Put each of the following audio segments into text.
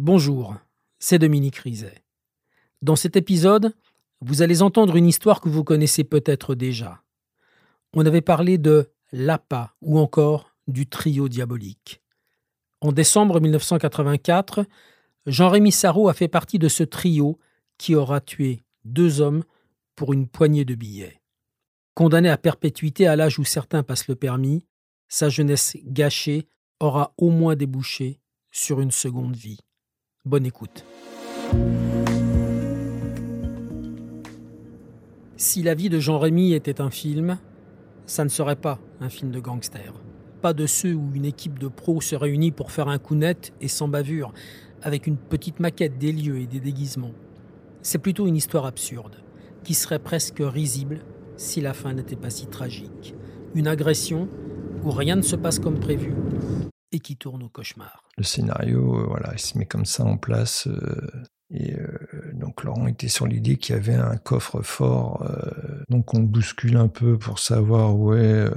Bonjour, c'est Dominique Rizet. Dans cet épisode, vous allez entendre une histoire que vous connaissez peut-être déjà. On avait parlé de l'APA ou encore du trio diabolique. En décembre 1984, Jean-Rémy Sarrault a fait partie de ce trio qui aura tué deux hommes pour une poignée de billets. Condamné à perpétuité à l'âge où certains passent le permis, sa jeunesse gâchée aura au moins débouché sur une seconde vie. Bonne écoute. Si la vie de Jean-Rémy était un film, ça ne serait pas un film de gangster. Pas de ceux où une équipe de pros se réunit pour faire un coup net et sans bavure, avec une petite maquette des lieux et des déguisements. C'est plutôt une histoire absurde, qui serait presque risible si la fin n'était pas si tragique. Une agression où rien ne se passe comme prévu, et qui tourne au cauchemar. Le scénario, euh, voilà, il se met comme ça en place. Euh, et euh, donc Laurent était sur l'idée qu'il y avait un coffre-fort. donc on bouscule un peu pour savoir où est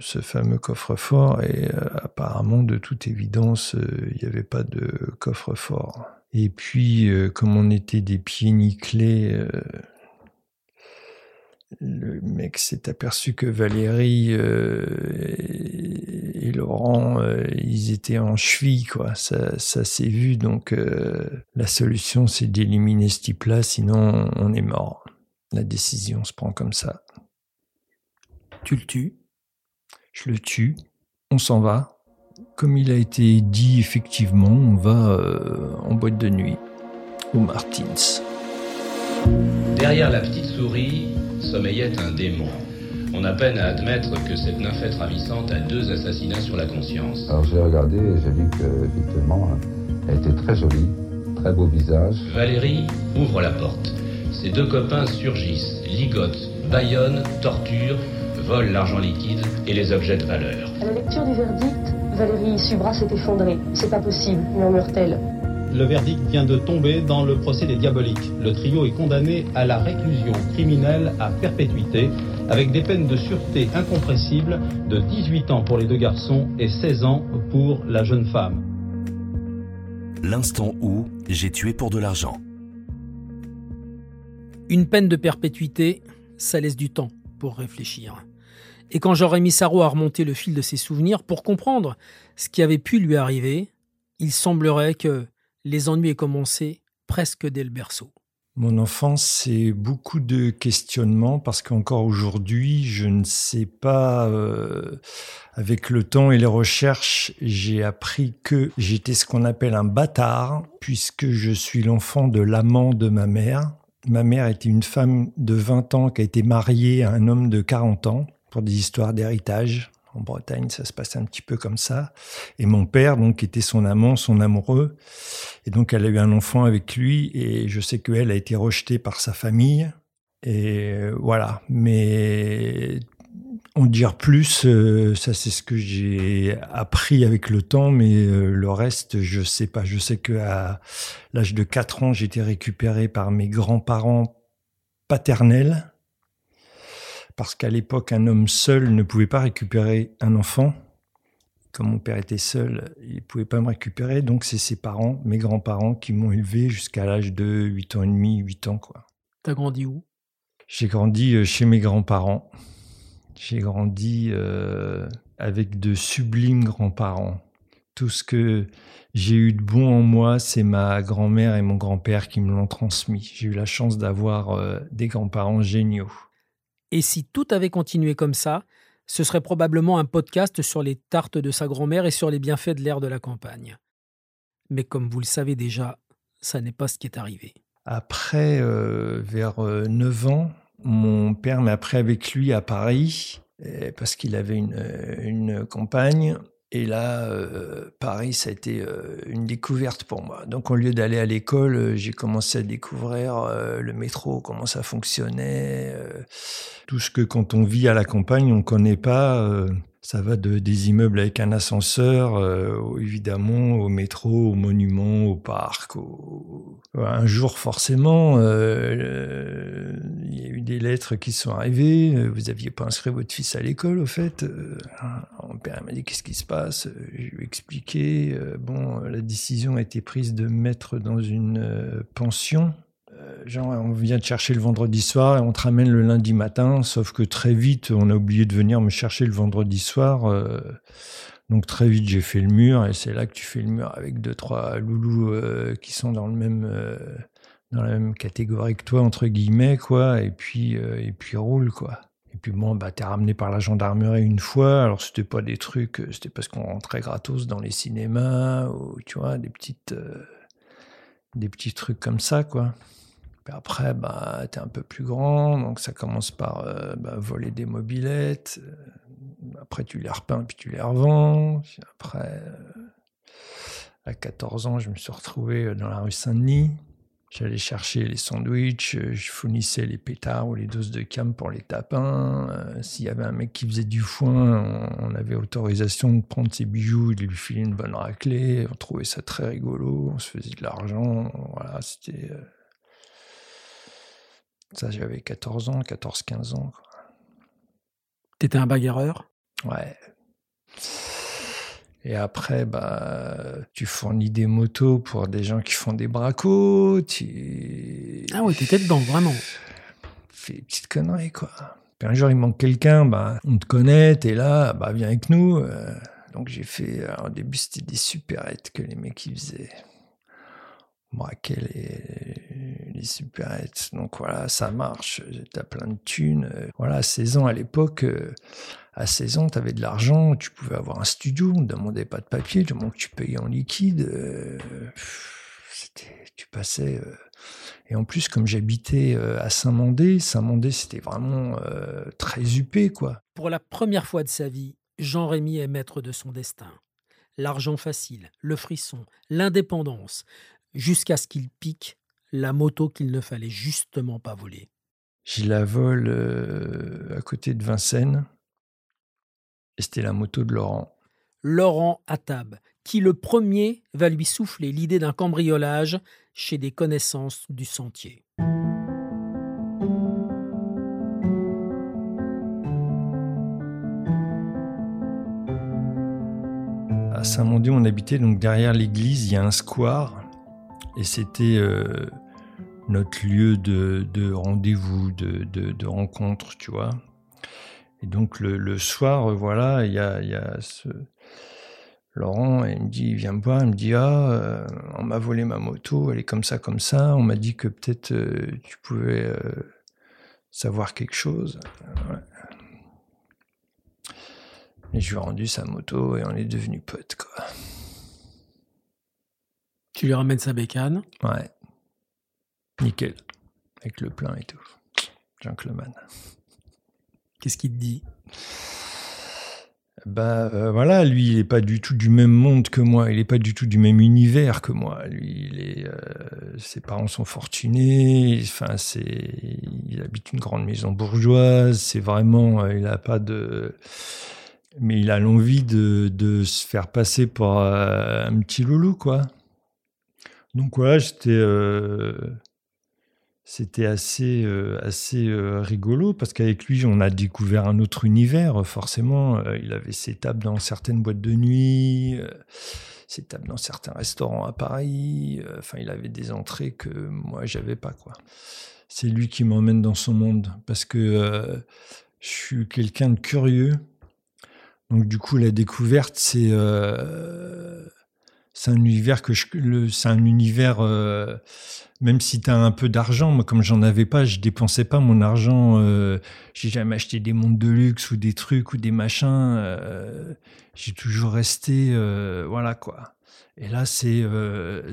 ce fameux coffre-fort. Et apparemment, de toute évidence, il n'y avait pas de coffre-fort. Et puis, comme on était des pieds nickelés, le mec s'est aperçu que Valérie et, Laurent, euh, ils étaient en cheville, quoi. Ça, ça s'est vu, donc euh, la solution, c'est d'éliminer ce type-là, sinon on est mort. La décision se prend comme ça. Tu le tues? Je le tue. On s'en va. Comme il a été dit, effectivement, on va euh, en boîte de nuit au Martins. Derrière la petite souris, sommeillait un démon. On a peine à admettre que cette nymphette ravissante a deux assassinats sur la conscience. Alors j'ai regardé et j'ai vu qu'effectivement, elle était très jolie, très beau visage. Valérie ouvre la porte. Ses deux copains surgissent, ligotent, baillonnent, torturent, volent l'argent liquide et les objets de valeur. À la lecture du verdict, Valérie Subra s'est effondrée. C'est pas possible, murmure-t-elle. Le verdict vient de tomber dans le procès des diaboliques. Le trio est condamné à la réclusion criminelle à perpétuité avec des peines de sûreté incompressibles de 18 ans pour les deux garçons et 16 ans pour la jeune femme. L'instant où j'ai tué pour de l'argent. Une peine de perpétuité, ça laisse du temps pour réfléchir. Et quand Jean-Rémy Sarrault a remonté le fil de ses souvenirs pour comprendre ce qui avait pu lui arriver, il semblerait que les ennuis aient commencé presque dès le berceau. Mon enfance, c'est beaucoup de questionnements parce qu'encore aujourd'hui, je ne sais pas, euh, avec le temps et les recherches, j'ai appris que j'étais ce qu'on appelle un bâtard puisque je suis l'enfant de l'amant de ma mère. Ma mère était une femme de 20 ans qui a été mariée à un homme de 40 ans pour des histoires d'héritage. En Bretagne, ça se passe un petit peu comme ça. Et mon père, donc, était son amant, son amoureux. Et donc, elle a eu un enfant avec lui. Et je sais qu'elle a été rejetée par sa famille. Et euh, voilà. Mais en dire plus, euh, ça c'est ce que j'ai appris avec le temps, mais euh, le reste, je sais pas. Je sais que à l'âge de 4 ans, été récupéré par mes grands-parents paternels parce qu'à l'époque, un homme seul ne pouvait pas récupérer un enfant. Comme mon père était seul, il ne pouvait pas me récupérer, donc c'est ses parents, mes grands-parents, qui m'ont élevé jusqu'à l'âge de 8 ans et demi, 8 ans. quoi. T'as grandi où? J'ai grandi euh, chez mes grands-parents. J'ai grandi euh, avec de sublimes grands-parents. Tout ce que j'ai eu de bon en moi, c'est ma grand-mère et mon grand-père qui me l'ont transmis. J'ai eu la chance d'avoir euh, des grands-parents géniaux. Et si tout avait continué comme ça, ce serait probablement un podcast sur les tartes de sa grand-mère et sur les bienfaits de l'air de la campagne. Mais comme vous le savez déjà, ça n'est pas ce qui est arrivé. Après, euh, vers 9 euh, ans, mon père m'a pris avec lui à Paris parce qu'il avait une, une compagne et là, euh, Paris, ça a été euh, une découverte pour moi. Donc, au lieu d'aller à l'école, euh, j'ai commencé à découvrir le métro, comment ça fonctionnait, tout ce que quand on vit à la campagne, on ne connaît pas. Ça va de, des immeubles avec un ascenseur, euh, évidemment, au métro, au monument, au parc. Au... Un jour, forcément, euh, il y a eu des lettres qui sont arrivées. Vous aviez pas inscrit votre fils à l'école, au fait. Euh, mon père m'a dit qu'est-ce qui se passe? Je lui ai expliqué. bon, la décision a été prise de mettre dans une pension genre, on vient te chercher le vendredi soir et on te ramène le lundi matin, sauf que très vite, on a oublié de venir me chercher le vendredi soir. Euh, donc très vite, j'ai fait le mur et c'est là que tu fais le mur avec deux, trois loulous euh, qui sont dans le même, euh, dans la même catégorie que toi, entre guillemets, quoi, et puis, et puis roule, quoi. Et puis bon, bah, t'es ramené par la gendarmerie une fois. Alors c'était pas des trucs, c'était parce qu'on rentrait gratos dans les cinémas ou tu vois des petites, des petits trucs comme ça, quoi après, bah, tu es un peu plus grand, donc ça commence par euh, bah, voler des mobilettes. Euh, après, tu les repeins, puis tu les revends. après, euh, à 14 ans, je me suis retrouvé dans la rue Saint-Denis. J'allais chercher les sandwichs, je fournissais les pétards ou les doses de cam pour les tapins. S'il y avait un mec qui faisait du foin, on, avait autorisation de prendre ses bijoux et de lui filer une bonne raclée. On trouvait ça très rigolo, on se faisait de l'argent. Voilà, c'était ça, j'avais 14 ans, 14-15 ans. T'étais un bagarreur? Ouais. Et après, bah, tu fournis des motos pour des gens qui font des bracos. Tu... Ah ouais, t'étais dedans, vraiment. Fais des petites conneries, quoi. Puis un jour, il manque quelqu'un, bah, on te connaît, t'es là, bah, viens avec nous. Euh. donc j'ai fait, au début, c'était des supérettes que les mecs ils faisaient braquer les, les. Donc voilà, ça marche. T'as plein de thunes. Voilà, à 16 ans à l'époque, euh, à 16 ans, t'avais de l'argent, tu pouvais avoir un studio, on ne demandait pas de papier, du moment que tu payais en liquide, euh, tu passais. Euh, et en plus, comme j'habitais à Saint-Mandé, Saint-Mandé, c'était vraiment très huppé, quoi. Pour la première fois de sa vie, Jean-Rémy est maître de son destin l'argent facile, le frisson, l'indépendance, jusqu'à ce qu'il pique la moto qu'il ne fallait justement pas voler. J'y la vole euh, à côté de Vincennes. Et c'était la moto de Laurent. Laurent Attab, qui le premier va lui souffler l'idée d'un cambriolage chez des connaissances du sentier. À Saint-Mandé, on habitait donc derrière l'église, il y a un square et c'était euh, notre lieu de, rendez-vous, de, rencontre, tu vois. Et donc le, soir, euh, voilà, il y a, ce... Laurent, il me dit, viens me voir, il me dit, ah, euh, on m'a volé ma moto, elle est comme ça, comme ça, on m'a dit que peut-être tu pouvais savoir quelque chose. Et je lui ai rendu sa moto et on est devenus potes, quoi. Tu lui ramènes sa bécane. Ouais. Nickel. Avec le plein et tout. Gentleman. Qu'est-ce qu'il te dit? Bah euh, voilà, lui, il n'est pas du tout du même monde que moi, il n'est pas du tout du même univers que moi. Lui, il est, euh, ses parents sont fortunés, enfin c'est, il habite une grande maison bourgeoise. C'est vraiment, euh, il n'a pas de, mais il a l'envie de, de se faire passer pour un petit loulou quoi. Donc voilà, euh, c'était assez, euh, euh, rigolo parce qu'avec lui, on a découvert un autre univers. Forcément, il avait ses tables dans certaines boîtes de nuit, ses tables dans certains restaurants à Paris. Enfin, il avait des entrées que moi, j'avais pas. C'est lui qui m'emmène dans son monde parce que je suis quelqu'un de curieux. Donc du coup, la découverte, c'est c'est un univers que je, c'est un univers, euh, même si tu as un peu d'argent, moi comme j'en avais pas, je dépensais pas mon argent, euh, j'ai jamais acheté des montres de luxe ou des trucs ou des machins, euh, j'ai toujours resté, voilà quoi. Et là, c'est,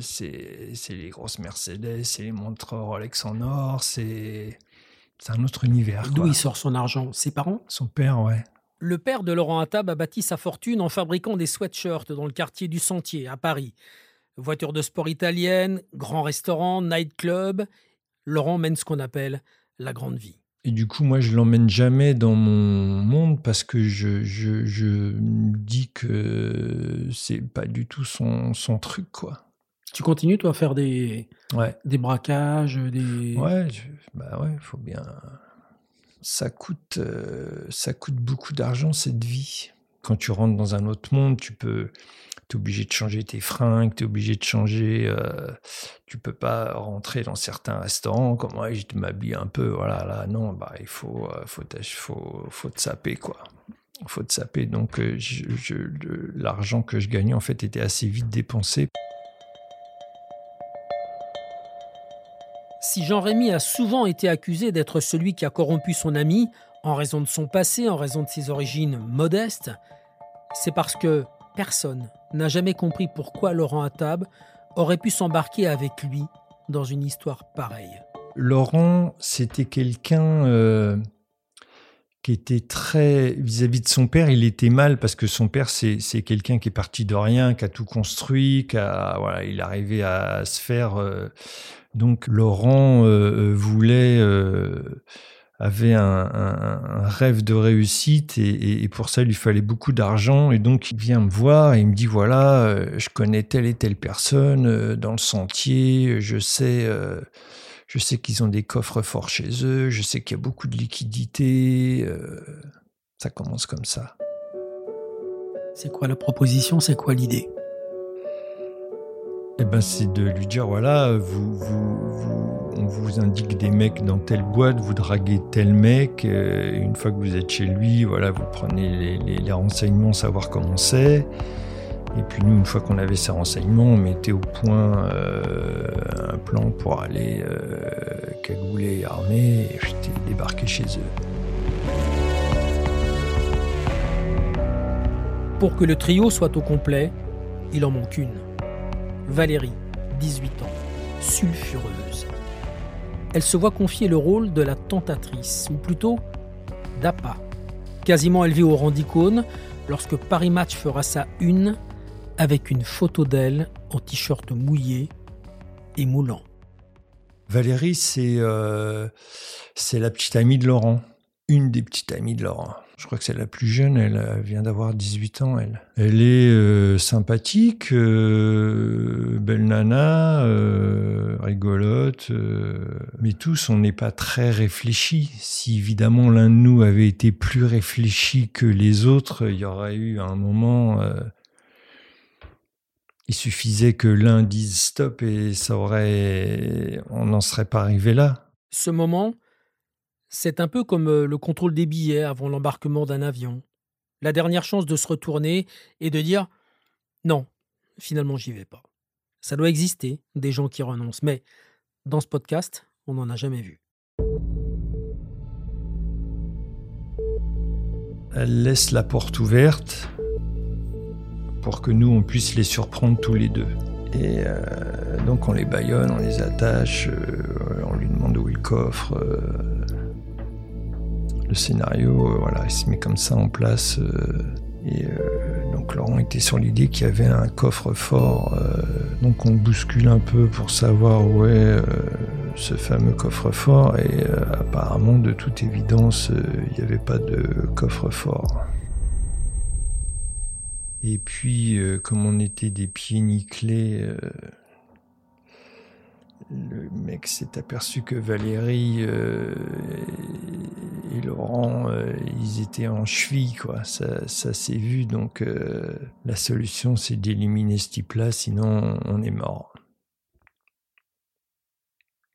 c'est, c'est les grosses Mercedes, c'est les montres Rolex en or, c'est, c'est un autre univers. D'où il sort son argent? Ses parents? Son père, ouais. Le père de Laurent Attab a bâti sa fortune en fabriquant des sweatshirts dans le quartier du Sentier, à Paris. Voiture de sport italienne, grand restaurant, nightclub. Laurent mène ce qu'on appelle la grande vie. Et du coup, moi, je l'emmène jamais dans mon monde parce que je, je, je me dis que c'est pas du tout son, son truc, quoi. Tu continues, toi, à faire des, Ouais. des braquages, des... Ouais, je- bah ouais, faut bien. Ça coûte, euh, ça coûte beaucoup d'argent cette vie. Quand tu rentres dans un autre monde, tu peux, t'es obligé de changer tes fringues, t'es obligé de changer. euh, tu peux pas rentrer dans certains restaurants comme moi, je m'habille un peu. Voilà, là, non, bah il faut, euh, faut, faut, faut te saper quoi. Faut te saper. Donc, euh, l'argent que je gagnais en fait était assez vite dépensé. Si Jean-Rémy a souvent été accusé d'être celui qui a corrompu son ami en raison de son passé, en raison de ses origines modestes, c'est parce que personne n'a jamais compris pourquoi Laurent Attab aurait pu s'embarquer avec lui dans une histoire pareille. Laurent, c'était quelqu'un euh, qui était très vis-à-vis de son père. Il était mal parce que son père, c'est quelqu'un qui est parti de rien, qui a tout construit, qui a il arrivait à se faire. euh, donc Laurent euh, euh, voulait. euh, avait un, rêve de réussite et, pour ça il lui fallait beaucoup d'argent et donc il vient me voir et il me dit voilà je connais telle et telle personne dans le sentier je sais je sais qu'ils ont des coffres forts chez eux, je sais qu'il y a beaucoup de liquidités. ça commence comme ça. C'est quoi la proposition? C'est quoi l'idée? Eh ben, c'est de lui dire voilà, vous, on vous indique des mecs dans telle boîte, vous draguez tel mec. euh, une fois que vous êtes chez lui, voilà, vous prenez les, renseignements, savoir comment c'est. Et puis nous, une fois qu'on avait ces renseignements, on mettait au point euh, un plan pour aller euh, cagoulé, armé, et j'étais débarqué chez eux. Pour que le trio soit au complet, il en manque une. Valérie, 18 ans, sulfureuse. Elle se voit confier le rôle de la tentatrice, ou plutôt d'appât. Quasiment élevée au rang d'icône, lorsque Paris Match fera sa une avec une photo d'elle en t-shirt mouillé et moulant. Valérie, c'est euh, c'est la petite amie de Laurent. Une des petites amies de Laurent. Je crois que c'est la plus jeune, elle euh, vient d'avoir 18 ans, elle. Elle est euh, sympathique, euh, belle nana, rigolote, mais tous, on n'est pas très réfléchis. Si évidemment l'un de nous avait été plus réfléchi que les autres, il y aurait eu un moment... il suffisait que l'un dise stop et ça aurait, on n'en serait pas arrivé là. Ce moment, c'est un peu comme le contrôle des billets avant l'embarquement d'un avion. La dernière chance de se retourner et de dire non, finalement j'y vais pas. Ça doit exister, des gens qui renoncent, mais dans ce podcast, on n'en a jamais vu. Elle laisse la porte ouverte pour que nous, on puisse les surprendre tous les deux. Et euh, donc on les baillonne, on les attache, euh, on lui demande où est coffre. euh, le scénario, euh, voilà, il se met comme ça en place. euh, et euh, donc Laurent était sur l'idée qu'il y avait un coffre fort. euh, donc on bouscule un peu pour savoir où est ce fameux coffre fort. Et apparemment, de toute évidence, il n'y avait pas de coffre fort. Et puis, comme on était des pieds nickelés, le mec s'est aperçu que Valérie euh, et, et Laurent, euh, ils étaient en cheville, quoi. Ça, ça s'est vu, donc euh, la solution, c'est d'éliminer ce type-là, sinon on est mort.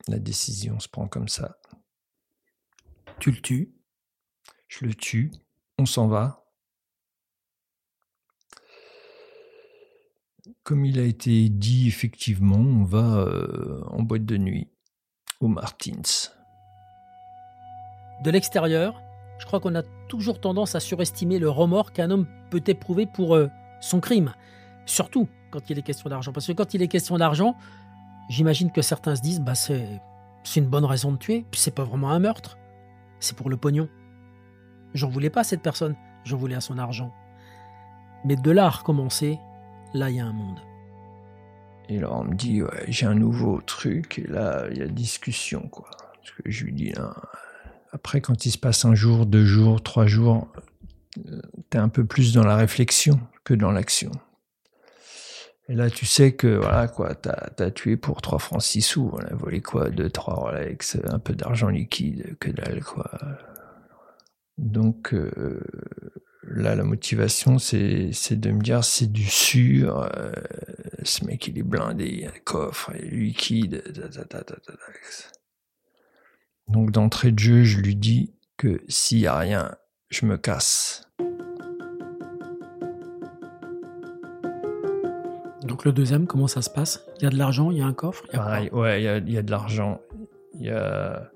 La décision se prend comme ça. Tu le tues, Je le tue, on s'en va. Comme il a été dit, effectivement, on va euh, en boîte de nuit au Martins. De l'extérieur, je crois qu'on a toujours tendance à surestimer le remords qu'un homme peut éprouver pour euh, son crime. Surtout quand il est question d'argent. Parce que quand il est question d'argent, j'imagine que certains se disent bah c'est, une bonne raison de tuer, c'est pas vraiment un meurtre. C'est pour le pognon. J'en voulais pas à cette personne, j'en voulais à son argent. Mais de là à recommencer, là il y a un monde. Et là, on me dit, ouais, j'ai un nouveau truc, et là, il y a discussion, quoi. Parce que je lui dis, non, après, quand il se passe un jour, deux jours, trois jours, euh, tu es un peu plus dans la réflexion que dans l'action. Et là, tu sais que, voilà, quoi, t'as as tué pour 3 francs 6 sous, a volé quoi, 2, 3 Rolex, un peu d'argent liquide, que dalle, quoi. Donc, euh, là, la motivation, c'est de me dire, c'est du sûr, euh, ce mec, il est blindé, il y a un coffre, il est liquide, Donc, d'entrée de jeu, je lui dis que s'il y a rien, je me casse. Donc le deuxième, comment ça se passe? Il y a de l'argent, il y a un coffre Pareil, ouais, il y, a, il y, a, de l'argent. Il y a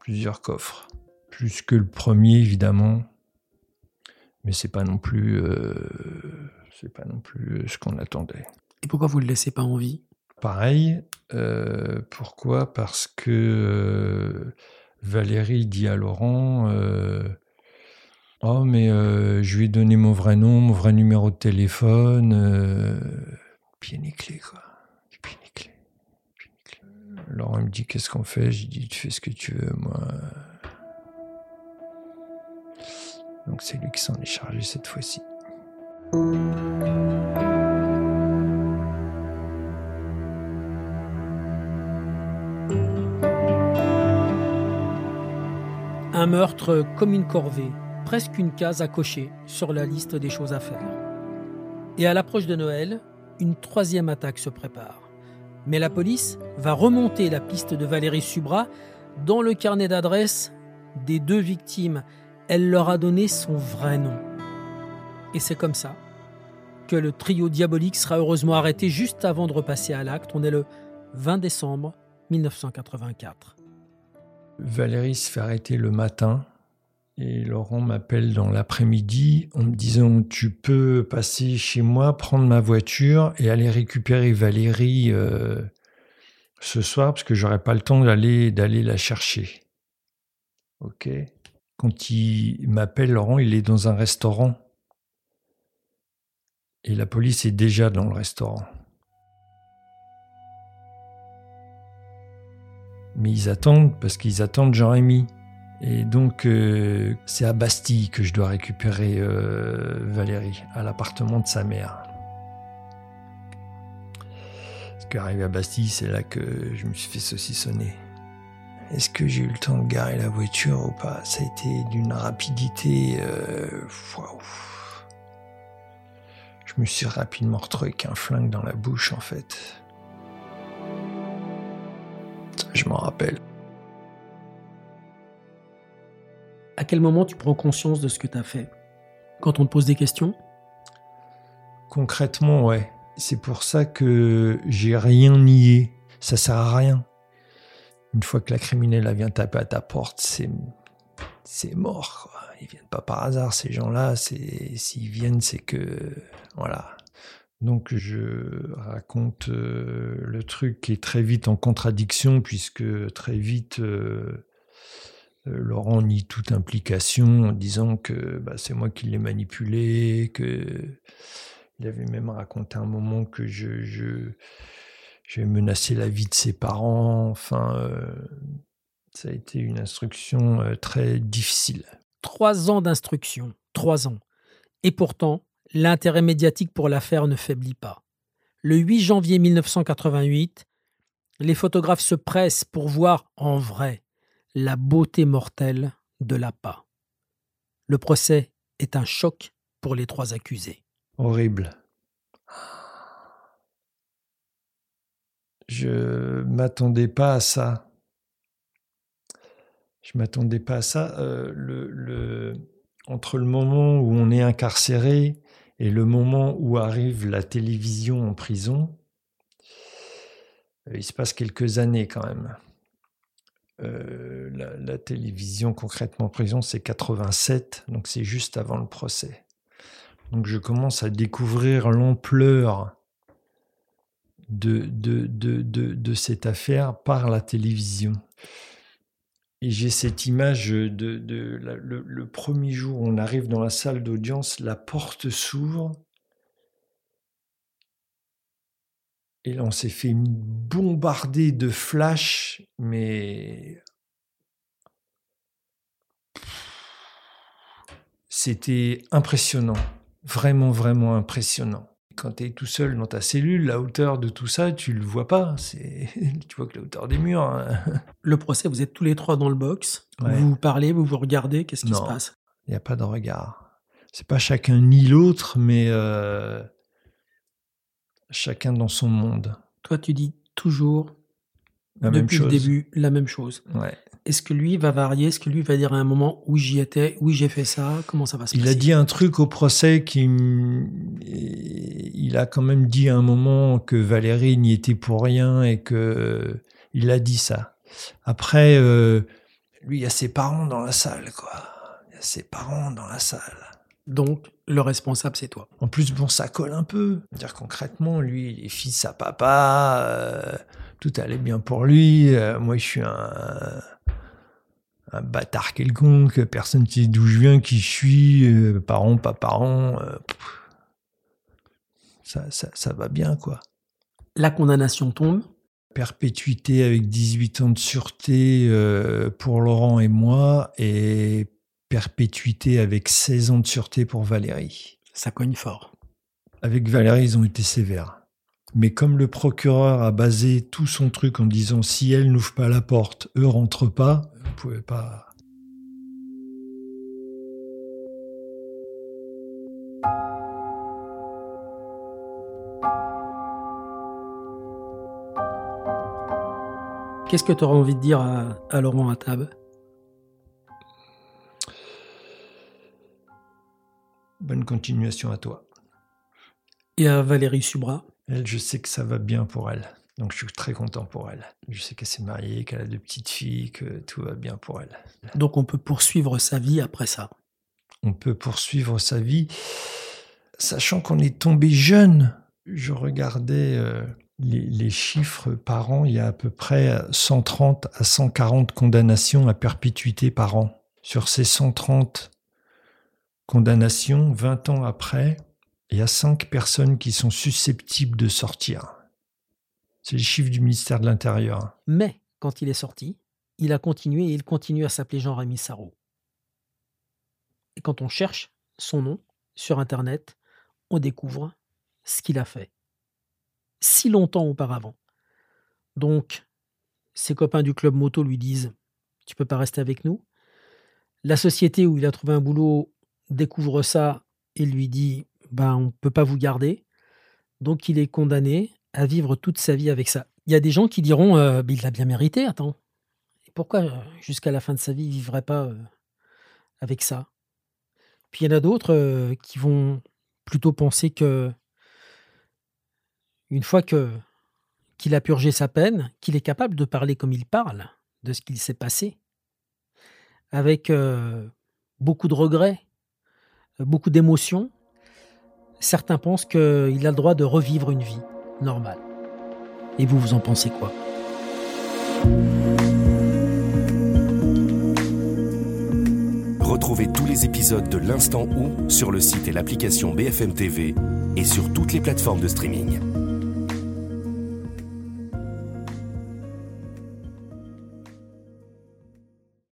plusieurs coffres. Plus que le premier, évidemment. Mais c'est pas non plus, euh, c'est pas non plus ce qu'on attendait. Et pourquoi vous le laissez pas en vie? Pareil. Euh, pourquoi? Parce que euh, Valérie dit à Laurent. Oh, mais je lui ai donné mon vrai nom, mon vrai numéro de téléphone pied nickelé, quoi. Pied nickelé. Laurent me dit qu'est-ce qu'on fait? Je dis tu fais ce que tu veux, moi. Donc c'est lui qui s'en est chargé cette fois-ci. Un meurtre comme une corvée, presque une case à cocher sur la liste des choses à faire. Et à l'approche de Noël, une troisième attaque se prépare. Mais la police va remonter la piste de Valérie Subra dans le carnet d'adresse des deux victimes. Elle leur a donné son vrai nom. Et c'est comme ça que le trio diabolique sera heureusement arrêté juste avant de repasser à l'acte. On est le 20 décembre 1984. Valérie se fait arrêter le matin et Laurent m'appelle dans l'après-midi en me disant Tu peux passer chez moi, prendre ma voiture et aller récupérer Valérie euh, ce soir parce que j'aurai pas le temps d'aller d'aller la chercher. Ok. Quand il m'appelle, Laurent, il est dans un restaurant. Et la police est déjà dans le restaurant. Mais ils attendent parce qu'ils attendent Jean-Rémy. Et donc, euh, c'est à Bastille que je dois récupérer euh, Valérie, à l'appartement de sa mère. Parce qu'arrivé à Bastille, c'est là que je me suis fait saucissonner. Est-ce que j'ai eu le temps de garer la voiture ou pas? Ça a été d'une rapidité. Euh, je me suis rapidement retrouvé avec un flingue dans la bouche, en fait. Je m'en rappelle. à quel moment tu prends conscience de ce que tu as fait? Quand on te pose des questions? Concrètement, ouais. C'est pour ça que j'ai rien nié. Ça sert à rien. Une fois que la criminelle vient taper à ta porte, c'est c'est mort. Quoi. Ils viennent pas par hasard ces gens-là. S'ils viennent, c'est que voilà. Donc je raconte euh, le truc qui est très vite en contradiction puisque très vite euh, euh, Laurent nie toute implication en disant que bah, c'est moi qui l'ai manipulé, que il avait même raconté un moment que je j'ai menacé la vie de ses parents. Enfin, euh, ça a été une instruction euh, très difficile. Trois ans d'instruction, trois ans. Et pourtant, l'intérêt médiatique pour l'affaire ne faiblit pas. Le 8 janvier 1988, les photographes se pressent pour voir en vrai la beauté mortelle de l'appât. Le procès est un choc pour les trois accusés. Horrible. Je m'attendais pas à ça. Je m'attendais pas à ça. Euh, entre le moment où on est incarcéré et le moment où arrive la télévision en prison, euh, il se passe quelques années quand même. Euh, la, télévision, concrètement prison, c'est 87, donc c'est juste avant le procès. Donc je commence à découvrir l'ampleur de, de, de, de, cette affaire par la télévision. Et j'ai cette image de, de le, premier jour on arrive dans la salle d'audience, la porte s'ouvre. Et là, on s'est fait bombarder de flashs, mais C'était impressionnant, vraiment, vraiment impressionnant. Quand tu es tout seul dans ta cellule, la hauteur de tout ça, tu le vois pas. C'est, tu vois que la hauteur des murs. hein. Le procès, vous êtes tous les trois dans le box. Ouais. Vous vous parlez, vous vous regardez. Qu'est-ce qui se passe? Il n'y a pas de regard. C'est pas chacun ni l'autre, mais euh, chacun dans son monde. Toi, tu dis toujours, La même depuis chose. le début, la même chose. Ouais. Est-ce que lui va varier? Est-ce que lui va dire à un moment où j'y étais, oui j'ai fait ça Comment ça va se Il passer? a dit un truc au procès qui. Il a quand même dit à un moment que Valérie n'y était pour rien et que. Il a dit ça. Après, euh, lui, il y a ses parents dans la salle, quoi. Il y a ses parents dans la salle. Donc, le responsable, c'est toi. En plus, bon, ça colle un peu. Dire concrètement, lui, il est fils à papa, euh, tout allait bien pour lui. euh, moi, je suis un, un bâtard quelconque, personne ne sait d'où je viens, qui je suis, euh, parents, pas parents. euh, ça, ça, ça va bien, quoi. La condamnation tombe. Perpétuité avec 18 ans de sûreté euh, pour Laurent et moi, et perpétuité avec 16 ans de sûreté pour Valérie. Ça cogne fort. Avec Valérie, ils ont été sévères. Mais comme le procureur a basé tout son truc en disant si elle n'ouvre pas la porte, eux rentrent pas, vous pouvez pas. Qu'est-ce que tu auras envie de dire à, à Laurent Attab? Bonne continuation à toi. et à Valérie Subra? Elle, je sais que ça va bien pour elle. Donc je suis très content pour elle. Je sais qu'elle s'est mariée, qu'elle a deux petites filles, que tout va bien pour elle. Donc, on peut poursuivre sa vie après ça. on peut poursuivre sa vie, sachant qu'on est tombé jeune. Je regardais euh, les, les chiffres par an, il y a à peu près 130 à 140 condamnations à perpétuité par an. Sur ces 130 condamnations, 20 ans après, il y a 5 personnes qui sont susceptibles de sortir. C'est les chiffres du ministère de l'Intérieur. Mais, quand il est sorti, il a continué et il continue à s'appeler Jean-Rémy Sarrault. Et quand on cherche son nom sur Internet, on découvre ce qu'il a fait. Si longtemps auparavant. Donc, ses copains du club moto lui disent Tu peux pas rester avec nous? La société où il a trouvé un boulot découvre ça et lui dit ben, On ne peut pas vous garder. Donc, il est condamné à vivre toute sa vie avec ça. Il y a des gens qui diront euh, Il l'a bien mérité, attends. Pourquoi euh, jusqu'à la fin de sa vie il vivrait pas euh, avec ça? Puis il y en a d'autres qui vont plutôt penser que une fois que qu'il a purgé sa peine, qu'il est capable de parler comme il parle de ce qu'il s'est passé, avec beaucoup de regrets, beaucoup d'émotions, certains pensent qu'il a le droit de revivre une vie normale. Et vous, vous en pensez quoi? Retrouvez tous les épisodes de l'Instant où sur le site et l'application BFM TV et sur toutes les plateformes de streaming.